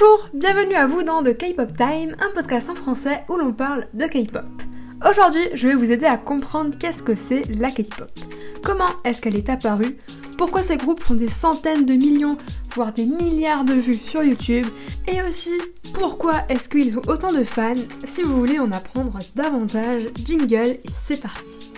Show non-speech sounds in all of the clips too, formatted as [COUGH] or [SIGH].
Bonjour, bienvenue à vous dans The K-Pop Time, un podcast en français où l'on parle de K-Pop. Aujourd'hui, je vais vous aider à comprendre qu'est-ce que c'est la K-Pop. Comment est-ce qu'elle est apparue? Pourquoi ces groupes font des centaines de millions, voire des milliards de vues sur YouTube? Et aussi, pourquoi est-ce qu'ils ont autant de fans? Si vous voulez en apprendre davantage, jingle et c'est parti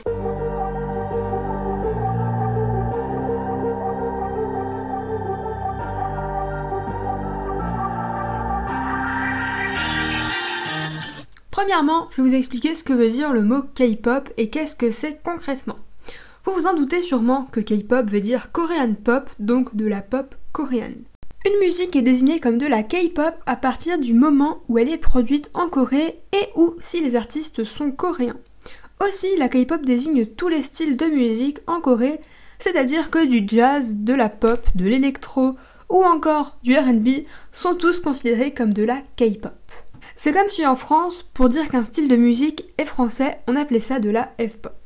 Premièrement, je vais vous expliquer ce que veut dire le mot K-pop et qu'est-ce que c'est concrètement. Vous vous en doutez sûrement que K-pop veut dire Korean pop, donc de la pop coréenne. Une musique est désignée comme de la K-pop à partir du moment où elle est produite en Corée et ou si les artistes sont coréens. Aussi, la K-pop désigne tous les styles de musique en Corée, c'est-à-dire que du jazz, de la pop, de l'électro ou encore du RB sont tous considérés comme de la K-pop. C'est comme si en France, pour dire qu'un style de musique est français, on appelait ça de la F-pop.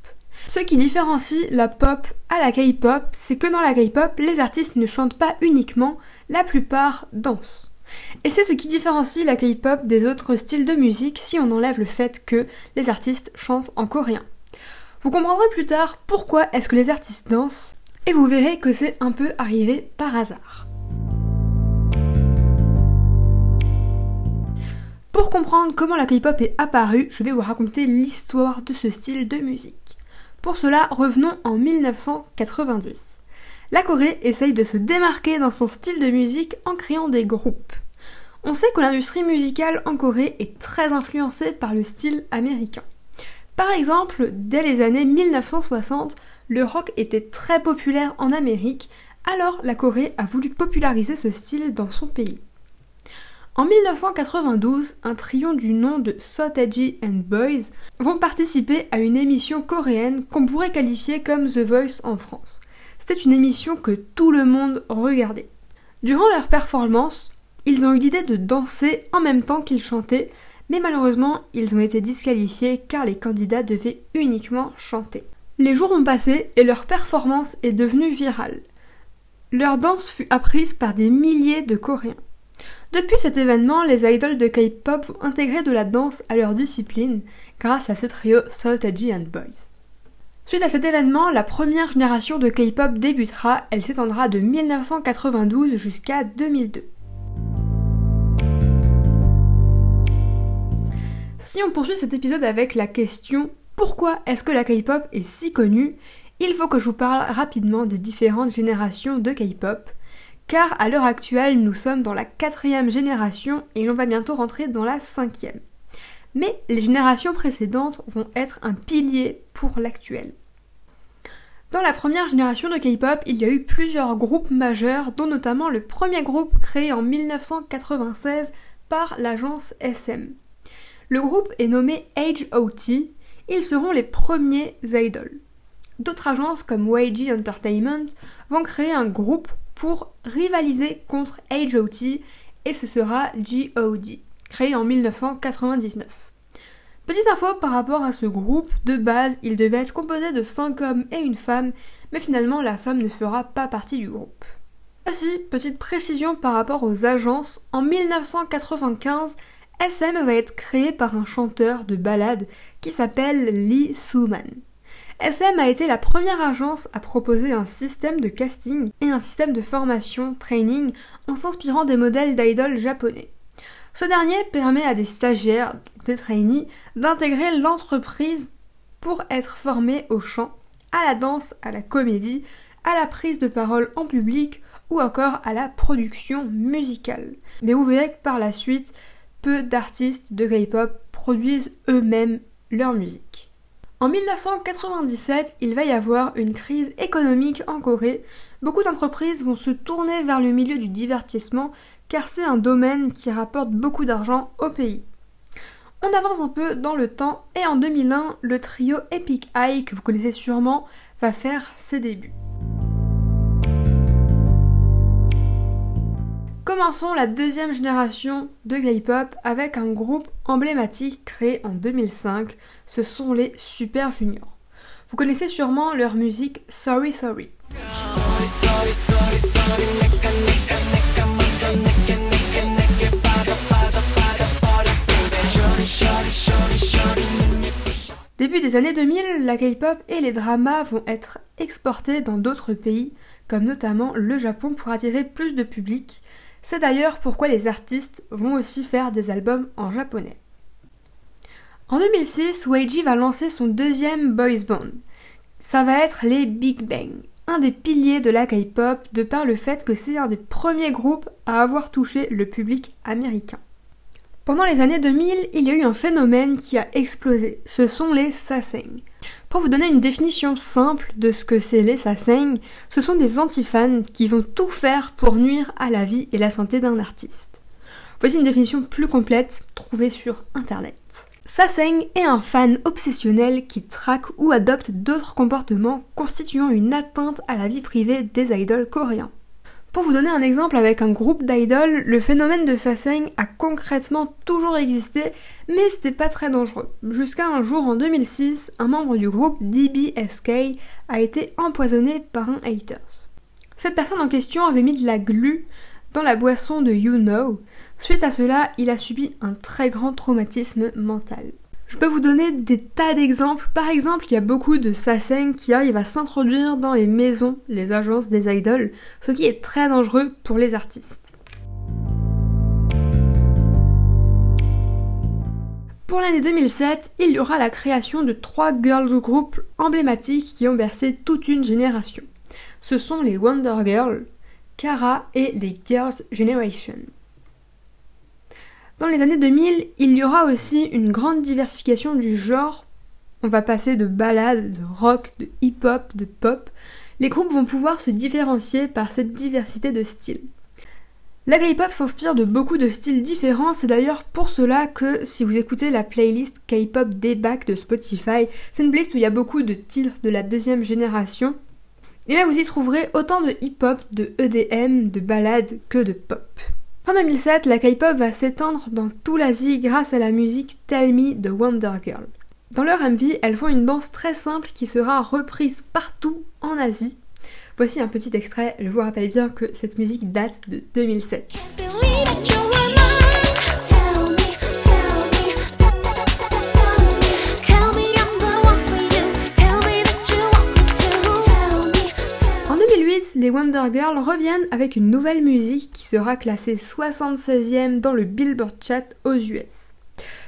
Ce qui différencie la pop à la K-pop, c'est que dans la K-pop, les artistes ne chantent pas uniquement, la plupart dansent. Et c'est ce qui différencie la K-pop des autres styles de musique si on enlève le fait que les artistes chantent en coréen. Vous comprendrez plus tard pourquoi est-ce que les artistes dansent, et vous verrez que c'est un peu arrivé par hasard. Pour comprendre comment la K-pop est apparue, je vais vous raconter l'histoire de ce style de musique. Pour cela, revenons en 1990. La Corée essaye de se démarquer dans son style de musique en créant des groupes. On sait que l'industrie musicale en Corée est très influencée par le style américain. Par exemple, dès les années 1960, le rock était très populaire en Amérique, alors la Corée a voulu populariser ce style dans son pays. En 1992, un trio du nom de Sotaji and Boys vont participer à une émission coréenne qu'on pourrait qualifier comme The Voice en France. C'était une émission que tout le monde regardait. Durant leur performance, ils ont eu l'idée de danser en même temps qu'ils chantaient, mais malheureusement, ils ont été disqualifiés car les candidats devaient uniquement chanter. Les jours ont passé et leur performance est devenue virale. Leur danse fut apprise par des milliers de Coréens. Depuis cet événement, les idoles de K-pop vont intégrer de la danse à leur discipline grâce à ce trio Saltaji and Boys. Suite à cet événement, la première génération de K-pop débutera, elle s'étendra de 1992 jusqu'à 2002. Si on poursuit cet épisode avec la question pourquoi est-ce que la K-pop est si connue, il faut que je vous parle rapidement des différentes générations de K-pop, car à l'heure actuelle nous sommes dans la quatrième génération et l'on va bientôt rentrer dans la cinquième. Mais les générations précédentes vont être un pilier pour l'actuel. Dans la première génération de K-pop, il y a eu plusieurs groupes majeurs, dont notamment le premier groupe créé en 1996 par l'agence SM. Le groupe est nommé H.O.T. Ils seront les premiers idols. D'autres agences comme YG Entertainment vont créer un groupe pour rivaliser contre HOT et ce sera GOD, créé en 1999. Petite info par rapport à ce groupe, de base il devait être composé de 5 hommes et une femme, mais finalement la femme ne fera pas partie du groupe. Aussi, petite précision par rapport aux agences, en 1995, SM va être créé par un chanteur de ballade qui s'appelle Lee Suman. SM a été la première agence à proposer un système de casting et un système de formation, training, en s'inspirant des modèles d'idoles japonais. Ce dernier permet à des stagiaires, des trainees, d'intégrer l'entreprise pour être formés au chant, à la danse, à la comédie, à la prise de parole en public ou encore à la production musicale. Mais vous verrez que par la suite, peu d'artistes de K-pop produisent eux-mêmes leur musique. En 1997, il va y avoir une crise économique en Corée. Beaucoup d'entreprises vont se tourner vers le milieu du divertissement car c'est un domaine qui rapporte beaucoup d'argent au pays. On avance un peu dans le temps et en 2001, le trio Epic High que vous connaissez sûrement va faire ses débuts. Commençons la deuxième génération de K-pop avec un groupe emblématique créé en 2005, ce sont les Super Juniors. Vous connaissez sûrement leur musique Sorry Sorry. Début des années 2000, la K-pop et les dramas vont être exportés dans d'autres pays, comme notamment le Japon pour attirer plus de public, c'est d'ailleurs pourquoi les artistes vont aussi faire des albums en japonais. En 2006, Weiji va lancer son deuxième boys band. Ça va être les Big Bang, un des piliers de la K-pop de par le fait que c'est un des premiers groupes à avoir touché le public américain. Pendant les années 2000, il y a eu un phénomène qui a explosé. Ce sont les saseng. Pour vous donner une définition simple de ce que c'est les saseng, ce sont des antifans qui vont tout faire pour nuire à la vie et la santé d'un artiste. Voici une définition plus complète trouvée sur internet. Saseng est un fan obsessionnel qui traque ou adopte d'autres comportements constituant une atteinte à la vie privée des idoles coréens. Pour vous donner un exemple avec un groupe d'idoles, le phénomène de Saseng a concrètement toujours existé, mais c'était pas très dangereux. Jusqu'à un jour en 2006, un membre du groupe DBSK a été empoisonné par un haters. Cette personne en question avait mis de la glu dans la boisson de You Know. Suite à cela, il a subi un très grand traumatisme mental. Je peux vous donner des tas d'exemples. Par exemple, il y a beaucoup de Saseng qui arrivent à s'introduire dans les maisons, les agences des idoles, ce qui est très dangereux pour les artistes. Pour l'année 2007, il y aura la création de trois girl groups emblématiques qui ont bercé toute une génération. Ce sont les Wonder Girls, Kara et les Girls' Generation. Dans les années 2000, il y aura aussi une grande diversification du genre. On va passer de ballades, de rock, de hip-hop, de pop. Les groupes vont pouvoir se différencier par cette diversité de styles. La K-pop s'inspire de beaucoup de styles différents, c'est d'ailleurs pour cela que si vous écoutez la playlist K-pop Debug de Spotify, c'est une playlist où il y a beaucoup de titres de la deuxième génération. Et là vous y trouverez autant de hip-hop, de EDM, de ballades que de pop. Fin 2007, la K-pop va s'étendre dans tout l'Asie grâce à la musique Tell Me de Wonder Girl. Dans leur MV, elles font une danse très simple qui sera reprise partout en Asie. Voici un petit extrait, je vous rappelle bien que cette musique date de 2007. Les Wonder Girls reviennent avec une nouvelle musique qui sera classée 76e dans le Billboard Chat aux US.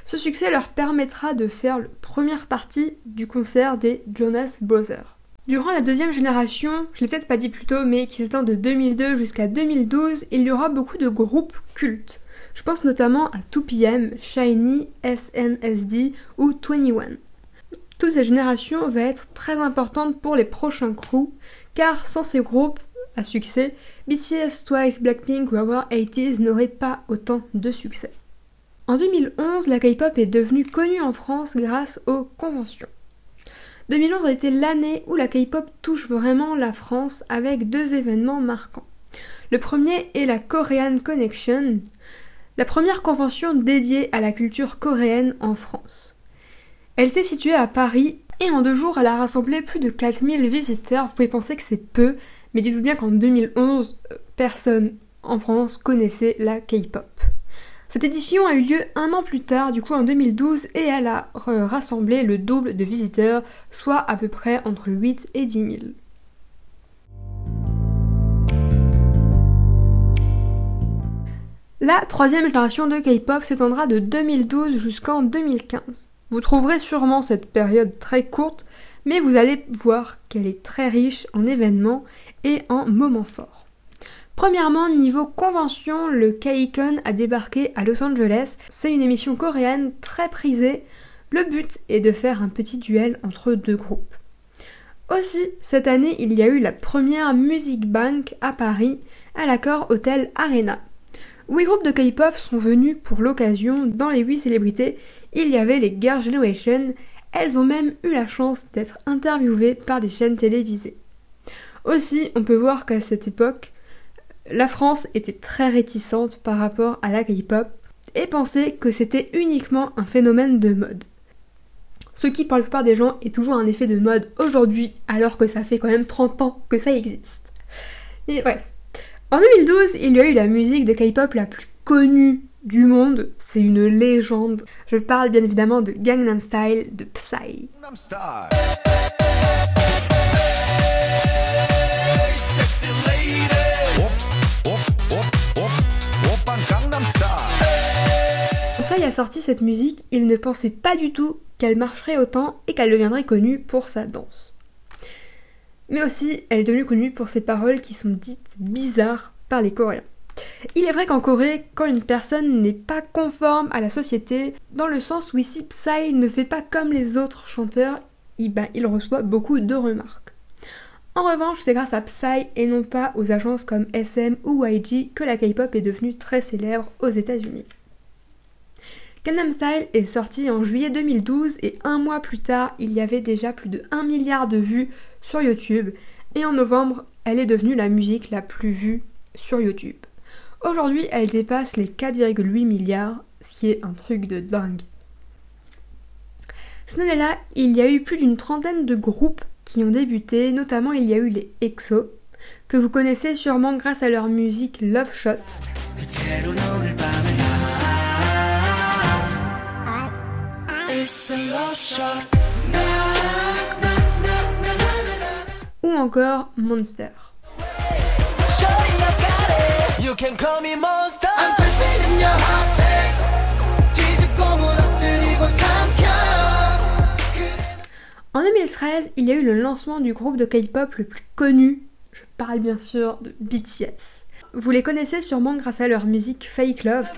Ce succès leur permettra de faire la première partie du concert des Jonas Brothers. Durant la deuxième génération, je l'ai peut-être pas dit plus tôt, mais qui s'étend de 2002 jusqu'à 2012, il y aura beaucoup de groupes cultes. Je pense notamment à 2PM, Shiny, SNSD ou 21. Toute cette génération va être très importante pour les prochains crews, car sans ces groupes, à succès, BTS, Twice, Blackpink ou Our 80s n'auraient pas autant de succès. En 2011, la K-pop est devenue connue en France grâce aux conventions. 2011 a été l'année où la K-pop touche vraiment la France avec deux événements marquants. Le premier est la Korean Connection, la première convention dédiée à la culture coréenne en France. Elle était située à Paris et en deux jours elle a rassemblé plus de 4000 visiteurs. Vous pouvez penser que c'est peu, mais dites-vous bien qu'en 2011, euh, personne en France connaissait la K-pop. Cette édition a eu lieu un an plus tard, du coup en 2012, et elle a rassemblé le double de visiteurs, soit à peu près entre 8 et 10 000. La troisième génération de K-pop s'étendra de 2012 jusqu'en 2015. Vous trouverez sûrement cette période très courte, mais vous allez voir qu'elle est très riche en événements et en moments forts. Premièrement, niveau convention, le KCON a débarqué à Los Angeles. C'est une émission coréenne très prisée. Le but est de faire un petit duel entre deux groupes. Aussi, cette année, il y a eu la première Music Bank à Paris, à l'accord Hotel Arena. Huit groupes de K-pop sont venus pour l'occasion. Dans les huit célébrités, il y avait les Girl Generation. Elles ont même eu la chance d'être interviewées par des chaînes télévisées. Aussi, on peut voir qu'à cette époque, la France était très réticente par rapport à la K-pop et pensait que c'était uniquement un phénomène de mode. Ce qui, pour la plupart des gens, est toujours un effet de mode aujourd'hui, alors que ça fait quand même 30 ans que ça existe. Bref. En 2012, il y a eu la musique de K-pop la plus connue du monde, c'est une légende. Je parle bien évidemment de Gangnam Style de Psy. Psy a sorti cette musique, il ne pensait pas du tout qu'elle marcherait autant et qu'elle deviendrait connue pour sa danse. Mais aussi, elle est devenue connue pour ses paroles qui sont dites bizarres par les Coréens. Il est vrai qu'en Corée, quand une personne n'est pas conforme à la société, dans le sens où ici Psy ne fait pas comme les autres chanteurs, il, ben, il reçoit beaucoup de remarques. En revanche, c'est grâce à Psy et non pas aux agences comme SM ou YG que la K-pop est devenue très célèbre aux États-Unis. Gangnam Style est sorti en juillet 2012 et un mois plus tard, il y avait déjà plus de 1 milliard de vues sur YouTube et en novembre, elle est devenue la musique la plus vue sur YouTube. Aujourd'hui, elle dépasse les 4,8 milliards, ce qui est un truc de dingue. Cette année-là, il y a eu plus d'une trentaine de groupes qui ont débuté, notamment il y a eu les EXO, que vous connaissez sûrement grâce à leur musique Love Shot. Ou encore Monster. En 2013, il y a eu le lancement du groupe de K-pop le plus connu, je parle bien sûr de BTS. Vous les connaissez sûrement grâce à leur musique Fake Love.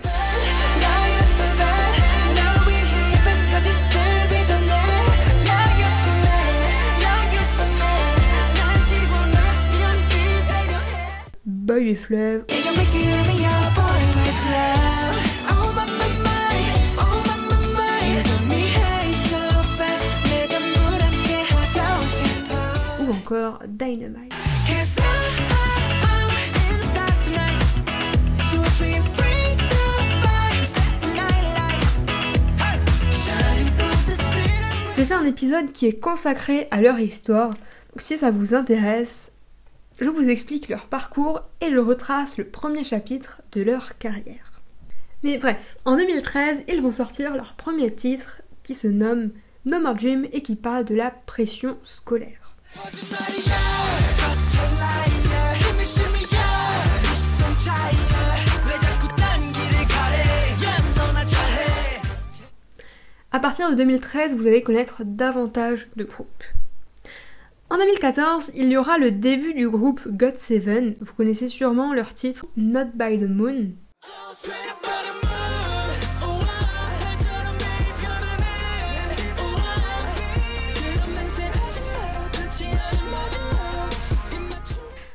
Boy. Ou encore Dynamite. Je vais faire un épisode qui est consacré à leur histoire. Donc si ça vous intéresse, je vous explique leur parcours et je retrace le premier chapitre de leur carrière. Mais bref, en 2013, ils vont sortir leur premier titre qui se nomme No More Gym et qui parle de la pression scolaire. À partir de 2013, vous allez connaître davantage de groupes. En 2014, il y aura le début du groupe GOT7. Vous connaissez sûrement leur titre Not by the Moon.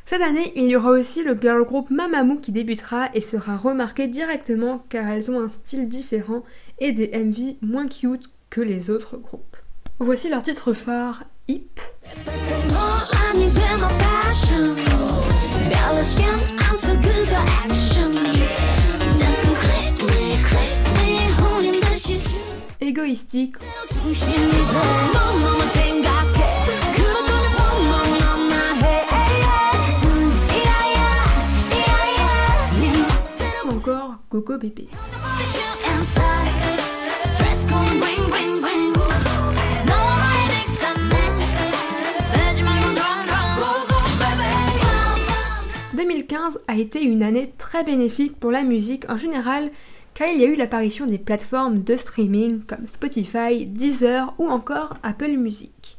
Cette année, il y aura aussi le girl group Mamamoo qui débutera et sera remarqué directement car elles ont un style différent et des MV moins cute que les autres groupes. Voici leur titre phare, Hip. Égoïstique. Encore Coco Bébé. A été une année très bénéfique pour la musique en général car il y a eu l'apparition des plateformes de streaming comme Spotify, Deezer ou encore Apple Music.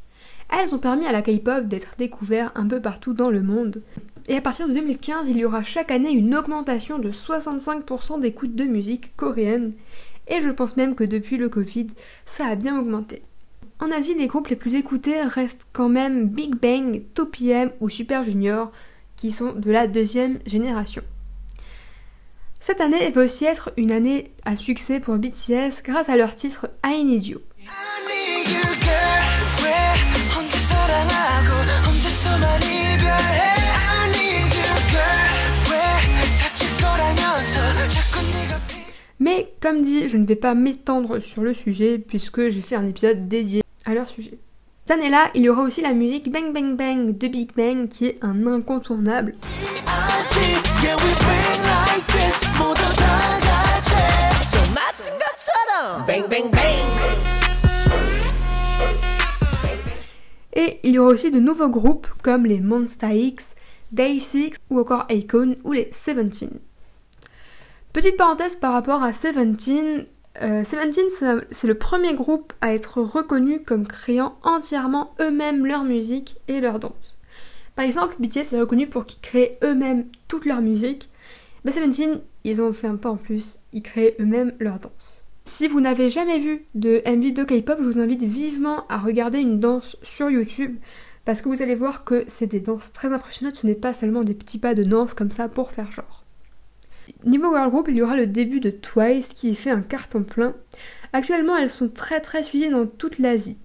Elles ont permis à la K-pop d'être découverte un peu partout dans le monde. Et à partir de 2015, il y aura chaque année une augmentation de 65% d'écoute de musique coréenne. Et je pense même que depuis le Covid, ça a bien augmenté. En Asie, les groupes les plus écoutés restent quand même Big Bang, 2PM ou Super Junior, qui sont de la deuxième génération. Cette année va aussi être une année à succès pour BTS grâce à leur titre I Need You. Mais comme dit, je ne vais pas m'étendre sur le sujet puisque j'ai fait un épisode dédié à leur sujet. Cette année-là, il y aura aussi la musique Bang Bang Bang de Big Bang qui est un incontournable. Et il y aura aussi de nouveaux groupes comme les Monsta X, Day 6 ou encore Akon ou les Seventeen. Petite parenthèse par rapport à Seventeen, euh, Seventeen c'est le premier groupe à être reconnu comme créant entièrement eux-mêmes leur musique et leur danse. Par exemple, BTS est reconnu pour qu'ils créent eux-mêmes toute leur musique. Mais Seventeen, ils ont fait un pas en plus, ils créent eux-mêmes leur danse. Si vous n'avez jamais vu de MV de K-pop, je vous invite vivement à regarder une danse sur YouTube parce que vous allez voir que c'est des danses très impressionnantes, ce n'est pas seulement des petits pas de danse comme ça pour faire genre. Niveau girl group, il y aura le début de Twice qui fait un carton plein. Actuellement, elles sont très très suivies dans toute l'Asie.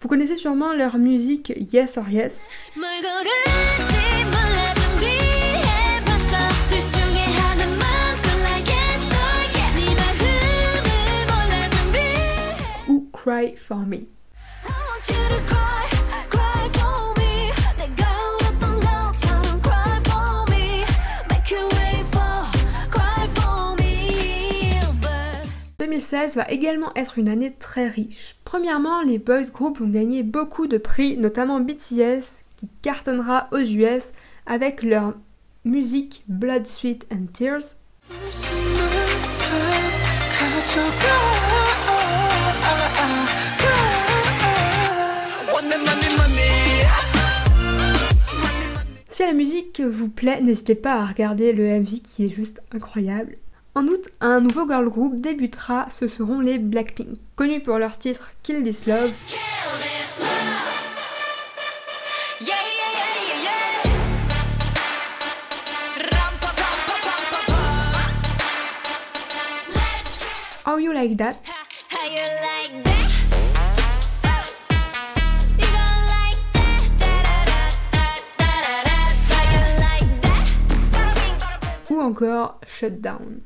Vous connaissez sûrement leur musique Yes or Yes. Ou Cry for Me. « 2016 va également être une année très riche. Premièrement, les boys groups ont gagné beaucoup de prix, notamment BTS qui cartonnera aux US avec leur musique Blood, Sweat and Tears. Si la musique vous plaît, n'hésitez pas à regarder le MV qui est juste incroyable. En août, un nouveau girl group débutera, ce seront les Blackpink, connus pour leur titre Kill This Love. How You Like That? Ou encore Shutdown.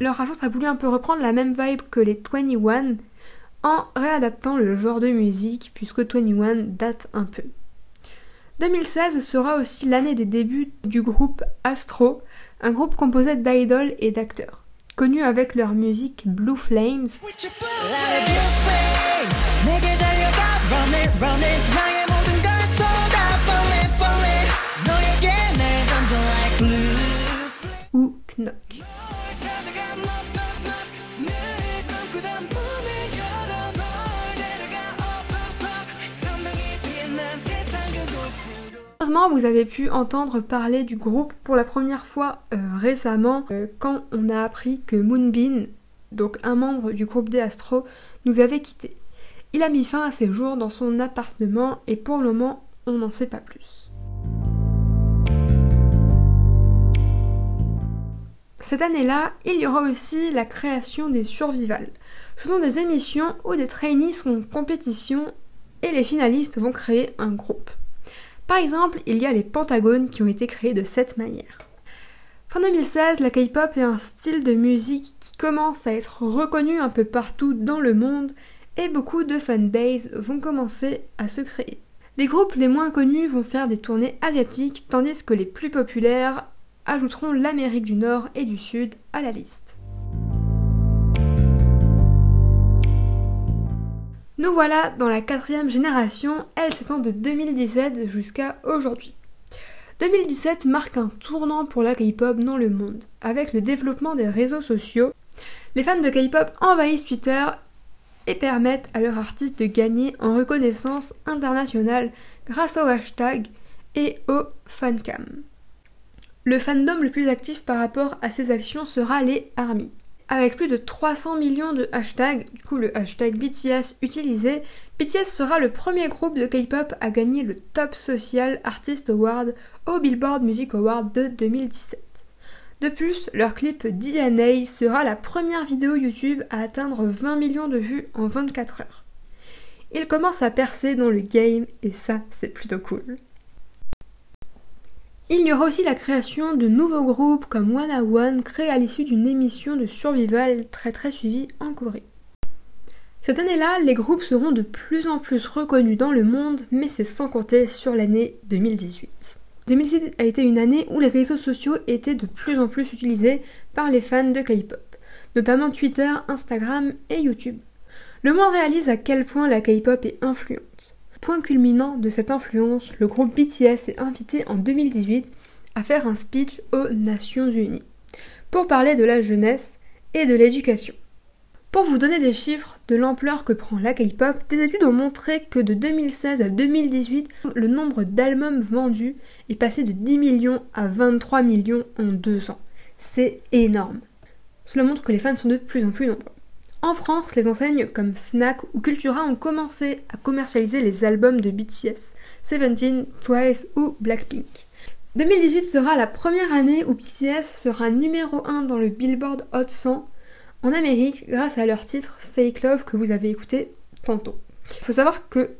Leur agence a voulu un peu reprendre la même vibe que les 21 en réadaptant le genre de musique puisque 21 date un peu. 2016 sera aussi l'année des débuts du groupe Astro, un groupe composé d'idoles et d'acteurs, connus avec leur musique Blue Flames. Vous avez pu entendre parler du groupe pour la première fois euh, récemment euh, quand on a appris que Moonbin, donc un membre du groupe des Astro, nous avait quittés. Il a mis fin à ses jours dans son appartement et pour le moment, on n'en sait pas plus. Cette année-là, il y aura aussi la création des Survival. Ce sont des émissions où des trainees sont en compétition et les finalistes vont créer un groupe. Par exemple, il y a les pentagones qui ont été créés de cette manière. Fin 2016, la K-pop est un style de musique qui commence à être reconnu un peu partout dans le monde et beaucoup de fanbases vont commencer à se créer. Les groupes les moins connus vont faire des tournées asiatiques tandis que les plus populaires ajouteront l'Amérique du Nord et du Sud à la liste. Nous voilà dans la quatrième génération, elle s'étend de 2017 jusqu'à aujourd'hui. 2017 marque un tournant pour la K-pop dans le monde. Avec le développement des réseaux sociaux, les fans de K-pop envahissent Twitter et permettent à leurs artistes de gagner en reconnaissance internationale grâce au hashtag et au fancam. Le fandom le plus actif par rapport à ces actions sera les ARMY. Avec plus de 300 millions de hashtags, du coup le hashtag BTS utilisé, BTS sera le premier groupe de K-pop à gagner le Top Social Artist Award au Billboard Music Award de 2017. De plus, leur clip DNA sera la première vidéo YouTube à atteindre 20 millions de vues en 24 heures. Ils commencent à percer dans le game et ça c'est plutôt cool. Il y aura aussi la création de nouveaux groupes comme One One créés à l'issue d'une émission de survival très très suivie en Corée. Cette année-là, les groupes seront de plus en plus reconnus dans le monde, mais c'est sans compter sur l'année 2018. 2018 a été une année où les réseaux sociaux étaient de plus en plus utilisés par les fans de K-pop, notamment Twitter, Instagram et YouTube. Le monde réalise à quel point la K-pop est influente. Point culminant de cette influence, le groupe BTS est invité en 2018 à faire un speech aux Nations Unies pour parler de la jeunesse et de l'éducation. Pour vous donner des chiffres de l'ampleur que prend la K-pop, des études ont montré que de 2016 à 2018, le nombre d'albums vendus est passé de 10 millions à 23 millions en deux ans. C'est énorme. Cela montre que les fans sont de plus en plus nombreux. En France, les enseignes comme Fnac ou Cultura ont commencé à commercialiser les albums de BTS, Seventeen, Twice ou Blackpink. 2018 sera la première année où BTS sera numéro 1 dans le Billboard Hot 100 en Amérique grâce à leur titre Fake Love que vous avez écouté tantôt. Il faut savoir que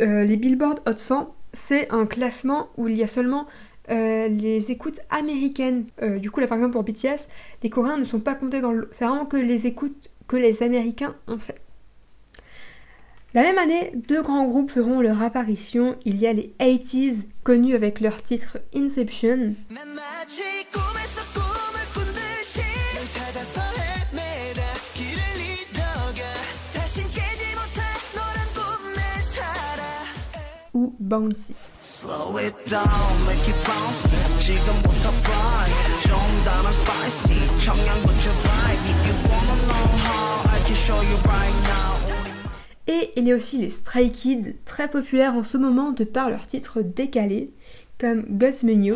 euh, les Billboard Hot 100, c'est un classement où il y a seulement euh, les écoutes américaines. Euh, du coup, là par exemple pour BTS, les Coréens ne sont pas comptés dans le. C'est vraiment que les écoutes que les Américains ont fait. La même année, deux grands groupes feront leur apparition. Il y a les 80s, connus avec leur titre Inception. ou Bouncy. Et il y a aussi les Stray Kids, très populaires en ce moment de par leurs titres décalés, comme Gus Menu.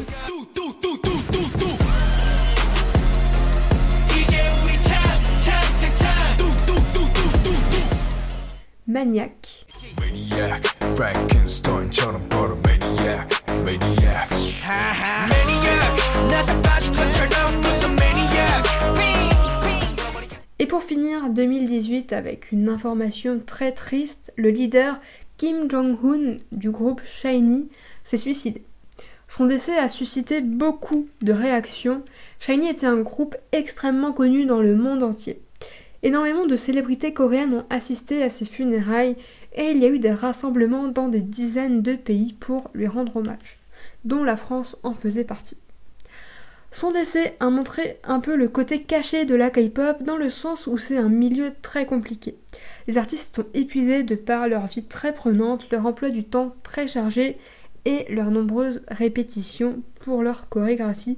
Maniac. Et pour finir 2018 avec une information très triste, le leader Kim Jong-un du groupe Shiny s'est suicidé. Son décès a suscité beaucoup de réactions. Shiny était un groupe extrêmement connu dans le monde entier. Énormément de célébrités coréennes ont assisté à ses funérailles et il y a eu des rassemblements dans des dizaines de pays pour lui rendre hommage, dont la France en faisait partie. Son décès a montré un peu le côté caché de la K-pop dans le sens où c'est un milieu très compliqué. Les artistes sont épuisés de par leur vie très prenante, leur emploi du temps très chargé et leurs nombreuses répétitions pour leur chorégraphie,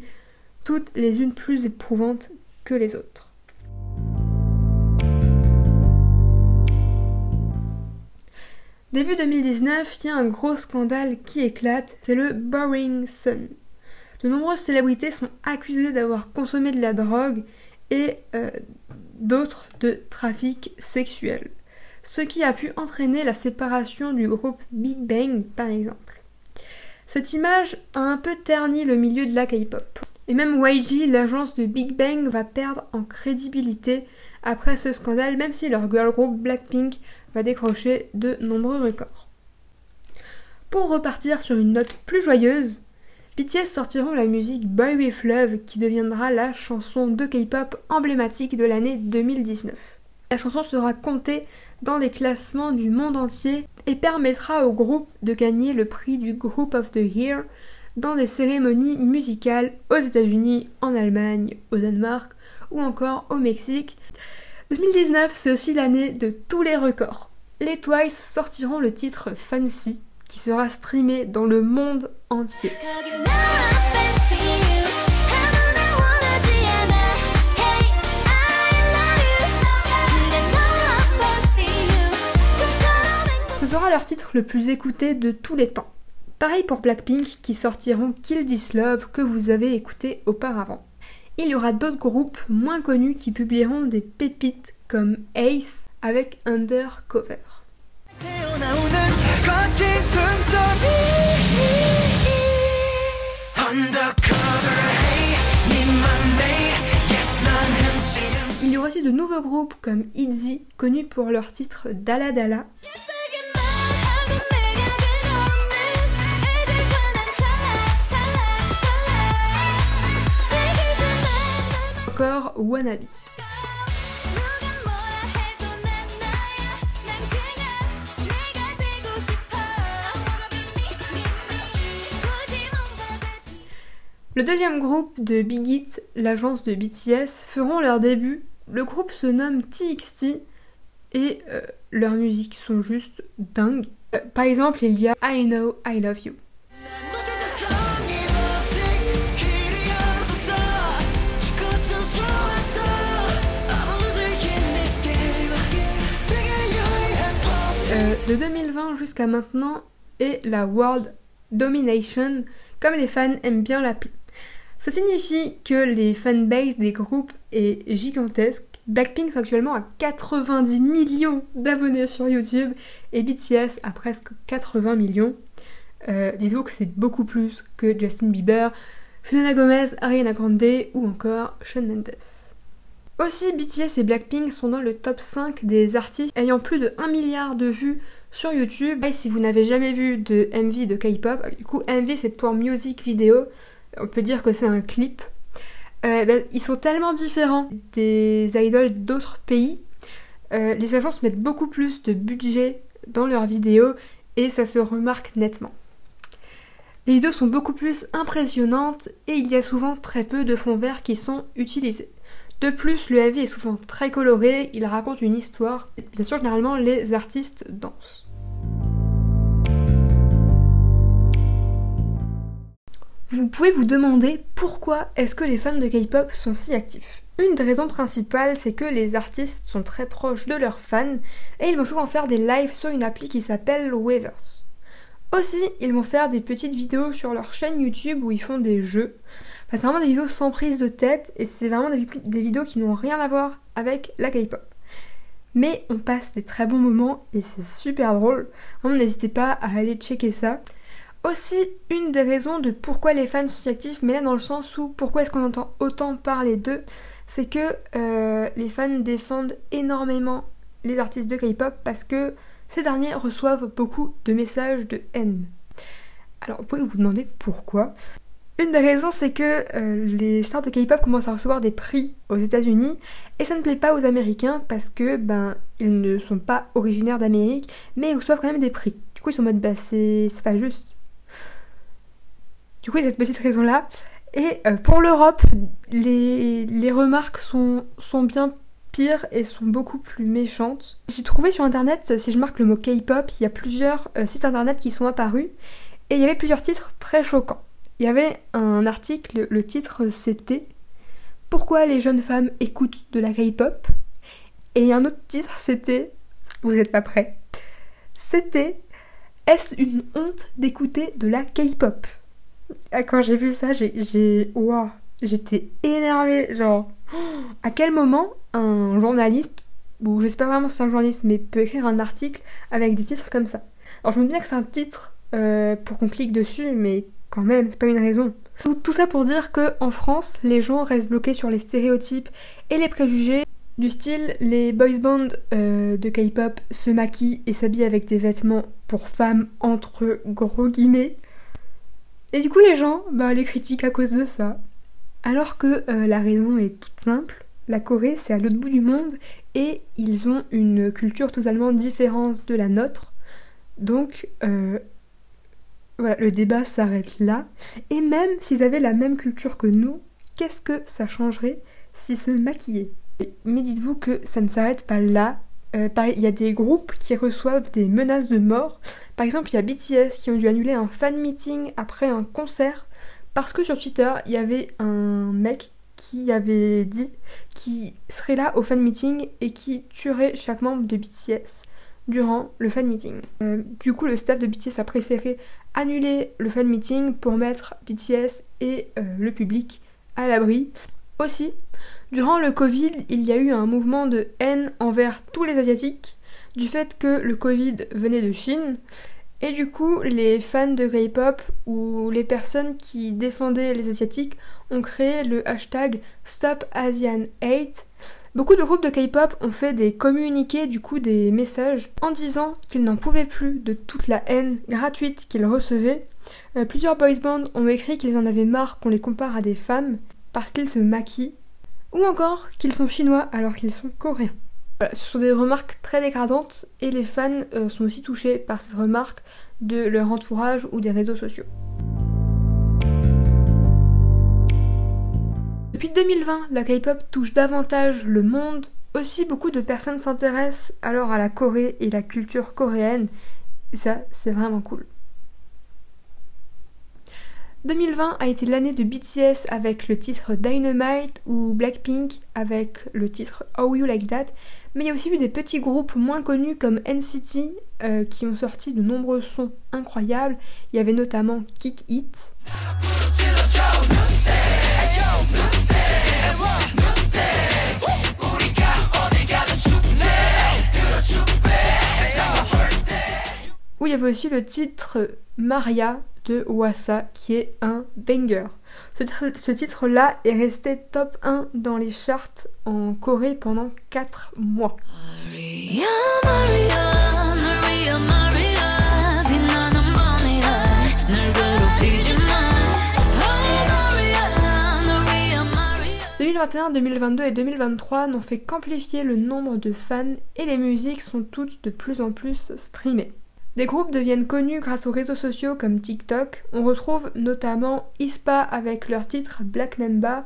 toutes les unes plus éprouvantes que les autres. Début 2019, il y a un gros scandale qui éclate, c'est le Boring Sun. De nombreuses célébrités sont accusées d'avoir consommé de la drogue et euh, d'autres de trafic sexuel, ce qui a pu entraîner la séparation du groupe Big Bang par exemple. Cette image a un peu terni le milieu de la K-pop. Et même YG, l'agence de Big Bang, va perdre en crédibilité après ce scandale, même si leur girl group Blackpink va décrocher de nombreux records. Pour repartir sur une note plus joyeuse, BTS sortiront la musique Boy With Love qui deviendra la chanson de K-pop emblématique de l'année 2019. La chanson sera comptée dans les classements du monde entier et permettra au groupe de gagner le prix du Group of the Year dans des cérémonies musicales aux États-Unis, en Allemagne, au Danemark ou encore au Mexique. 2019, c'est aussi l'année de tous les records. Les Twice sortiront le titre Fancy, qui sera streamé dans le monde entier. Ce sera leur titre le plus écouté de tous les temps. Pareil pour Blackpink qui sortiront Kill This Love que vous avez écouté auparavant il y aura d'autres groupes moins connus qui publieront des pépites comme Ace avec Undercover. Il y aura aussi de nouveaux groupes comme ITZY, connus pour leur titre Dala Dala. Wannabe. Le deuxième groupe de Big Hit, l'agence de BTS, feront leur début. Le groupe se nomme TXT et euh, leurs musiques sont juste dingues. Euh, par exemple, il y a I Know I Love You. Euh, de 2020 jusqu'à maintenant est la World Domination, comme les fans aiment bien l'appeler. Ça signifie que les fanbases des groupes est gigantesque. Blackpink sont actuellement à 90 millions d'abonnés sur YouTube et BTS a presque 80 millions. Euh, Dites-vous que c'est beaucoup plus que Justin Bieber, Selena Gomez, Ariana Grande ou encore Shawn Mendes. Aussi, BTS et Blackpink sont dans le top 5 des artistes ayant plus de 1 milliard de vues sur YouTube. Et si vous n'avez jamais vu de MV de K-pop, du coup MV c'est pour music vidéo, on peut dire que c'est un clip. Euh, ils sont tellement différents des idoles d'autres pays. Euh, les agences mettent beaucoup plus de budget dans leurs vidéos et ça se remarque nettement. Les vidéos sont beaucoup plus impressionnantes et il y a souvent très peu de fonds verts qui sont utilisés. De plus, le AV est souvent très coloré, il raconte une histoire. Bien sûr, généralement, les artistes dansent. Vous pouvez vous demander pourquoi est-ce que les fans de K-pop sont si actifs. Une des raisons principales, c'est que les artistes sont très proches de leurs fans et ils vont souvent faire des lives sur une appli qui s'appelle Weavers. Aussi, ils vont faire des petites vidéos sur leur chaîne YouTube où ils font des jeux c'est vraiment des vidéos sans prise de tête et c'est vraiment des, vidéos qui n'ont rien à voir avec la K-pop. Mais on passe des très bons moments et c'est super drôle. N'hésitez pas à aller checker ça. Aussi, une des raisons de pourquoi les fans sont si actifs, mais là dans le sens où pourquoi est-ce qu'on entend autant parler d'eux, c'est que euh, les fans défendent énormément les artistes de K-pop parce que ces derniers reçoivent beaucoup de messages de haine. Alors vous pouvez vous demander pourquoi? Une des raisons, c'est que euh, les stars de K-pop commencent à recevoir des prix aux États-Unis et ça ne plaît pas aux Américains parce que ben ils ne sont pas originaires d'Amérique, mais ils reçoivent quand même des prix. Du coup, ils sont en mode bah c'est pas juste. Du coup, cette petite raison-là. Et euh, pour l'Europe, les, les, remarques sont, sont bien pires et sont beaucoup plus méchantes. J'ai trouvé sur internet, si je marque le mot K-pop, il y a plusieurs euh, sites internet qui sont apparus et il y avait plusieurs titres très choquants. Il y avait un article, le titre c'était Pourquoi les jeunes femmes écoutent de la K-pop? Et un autre titre c'était Vous n'êtes pas prêts C'était Est-ce une honte d'écouter de la K-pop? Quand j'ai vu ça, j'ai. Waouh J'étais énervée. Genre, [GASPS] à quel moment un journaliste, ou je sais pas vraiment c'est un journaliste, mais peut écrire un article avec des titres comme ça? Alors je me dis bien que c'est un titre euh, pour qu'on clique dessus, mais quand même, c'est pas une raison. Tout, ça pour dire que en France, les gens restent bloqués sur les stéréotypes et les préjugés du style les boys bands euh, de K-pop se maquillent et s'habillent avec des vêtements pour femmes entre gros guillemets. Et du coup, les gens bah, les critiquent à cause de ça. Alors que euh, la raison est toute simple. La Corée, c'est à l'autre bout du monde et ils ont une culture totalement différente de la nôtre. Donc, euh, voilà, le débat s'arrête là. Et même s'ils avaient la même culture que nous, qu'est-ce que ça changerait s'ils se maquillaient? Mais dites-vous que ça ne s'arrête pas là. Euh, il y a des groupes qui reçoivent des menaces de mort. Par exemple, il y a BTS qui ont dû annuler un fan meeting après un concert parce que sur Twitter, il y avait un mec qui avait dit qu'il serait là au fan meeting et qui tuerait chaque membre de BTS durant le fan meeting. Euh, du coup, le staff de BTS a préféré annuler le fan meeting pour mettre BTS et euh, le public à l'abri. Aussi, durant le Covid, il y a eu un mouvement de haine envers tous les Asiatiques du fait que le Covid venait de Chine. Et du coup, les fans de K-pop ou les personnes qui défendaient les Asiatiques ont créé le hashtag Stop Asian Hate Beaucoup de groupes de K-pop ont fait des communiqués, du coup des messages, en disant qu'ils n'en pouvaient plus de toute la haine gratuite qu'ils recevaient. Euh, plusieurs boys bands ont écrit qu'ils en avaient marre qu'on les compare à des femmes parce qu'ils se maquillent, ou encore qu'ils sont chinois alors qu'ils sont coréens. Voilà, ce sont des remarques très dégradantes et les fans euh, sont aussi touchés par ces remarques de leur entourage ou des réseaux sociaux. Depuis 2020, la K-pop touche davantage le monde. Aussi, beaucoup de personnes s'intéressent alors à la Corée et la culture coréenne. Et ça, c'est vraiment cool. 2020 a été l'année de BTS avec le titre Dynamite ou Blackpink avec le titre How You Like That, mais il y a aussi eu des petits groupes moins connus comme NCT euh, qui ont sorti de nombreux sons incroyables. Il y avait notamment Kick It. Où il y avait aussi le titre Maria de Wassa qui est un banger. Ce, titre-là est resté top 1 dans les charts en Corée pendant 4 mois. « 2021, 2022 et 2023 n'ont fait qu'amplifier le nombre de fans et les musiques sont toutes de plus en plus streamées. Des groupes deviennent connus grâce aux réseaux sociaux comme TikTok. On retrouve notamment ISPA avec leur titre Black Mamba.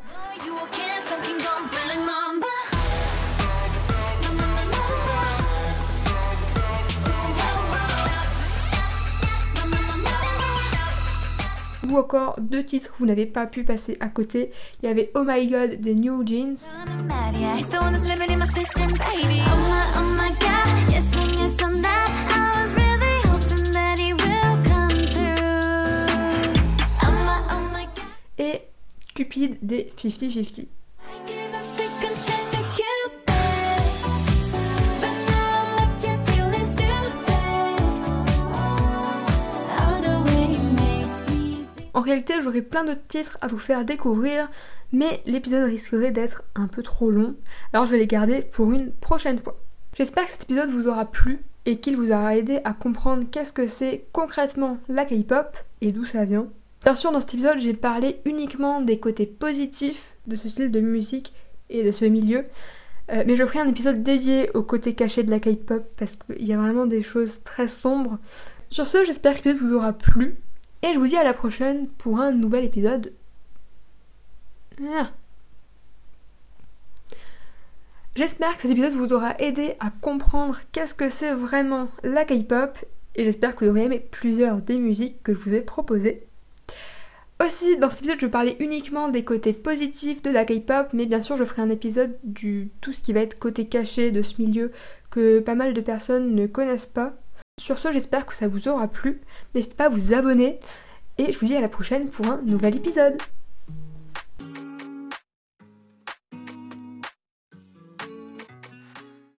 ou encore deux titres que vous n'avez pas pu passer à côté. Il y avait Oh My God des New Jeans. Et Cupid des 50-50. En réalité, j'aurais plein d'autres titres à vous faire découvrir, mais l'épisode risquerait d'être un peu trop long, alors je vais les garder pour une prochaine fois. J'espère que cet épisode vous aura plu et qu'il vous aura aidé à comprendre qu'est-ce que c'est concrètement la K-pop et d'où ça vient. Bien sûr, dans cet épisode, j'ai parlé uniquement des côtés positifs de ce style de musique et de ce milieu. Euh, mais je ferai un épisode dédié au côté caché de la K-pop parce qu'il y a vraiment des choses très sombres. Sur ce, j'espère que l'épisode vous aura plu. Et je vous dis à la prochaine pour un nouvel épisode. Ah. J'espère que cet épisode vous aura aidé à comprendre qu'est-ce que c'est vraiment la K-pop. Et j'espère que vous aurez aimé plusieurs des musiques que je vous ai proposées. Aussi, dans cet épisode, je parlais uniquement des côtés positifs de la K-pop, mais bien sûr, je ferai un épisode du tout ce qui va être côté caché de ce milieu que pas mal de personnes ne connaissent pas. Sur ce, j'espère que ça vous aura plu. N'hésitez pas à vous abonner et je vous dis à la prochaine pour un nouvel épisode.